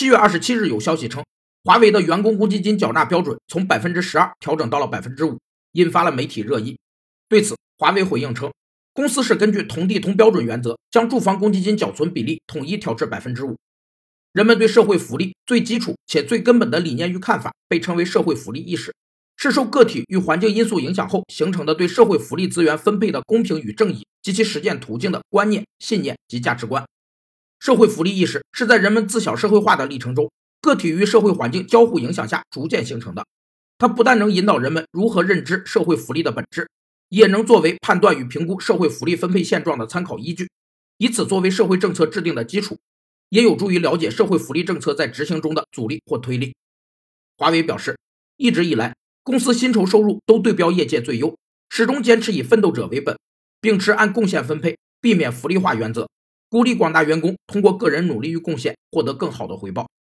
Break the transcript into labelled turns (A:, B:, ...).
A: 七月二十七日有消息称，华为的员工公积金缴纳标准从百分之十二调整到了百分之五，引发了媒体热议。对此，华为回应称，公司是根据同地同标准原则，将住房公积金缴存比例统一调至百分之五。人们对社会福利最基础且最根本的理念与看法，被称为社会福利意识，是受个体与环境因素影响后形成的对社会福利资源分配的公平与正义及其实践途径的观念、信念及价值观。社会福利意识是在人们自小社会化的历程中，个体与社会环境交互影响下逐渐形成的。它不但能引导人们如何认知社会福利的本质，也能作为判断与评估社会福利分配现状的参考依据，以此作为社会政策制定的基础。也有助于了解社会福利政策在执行中的阻力或推力。华为表示，一直以来，公司薪酬收入都对标业界最优，始终坚持以奋斗者为本，秉持按贡献分配、避免福利化原则，鼓励广大员工通过个人努力与贡献获得更好的回报。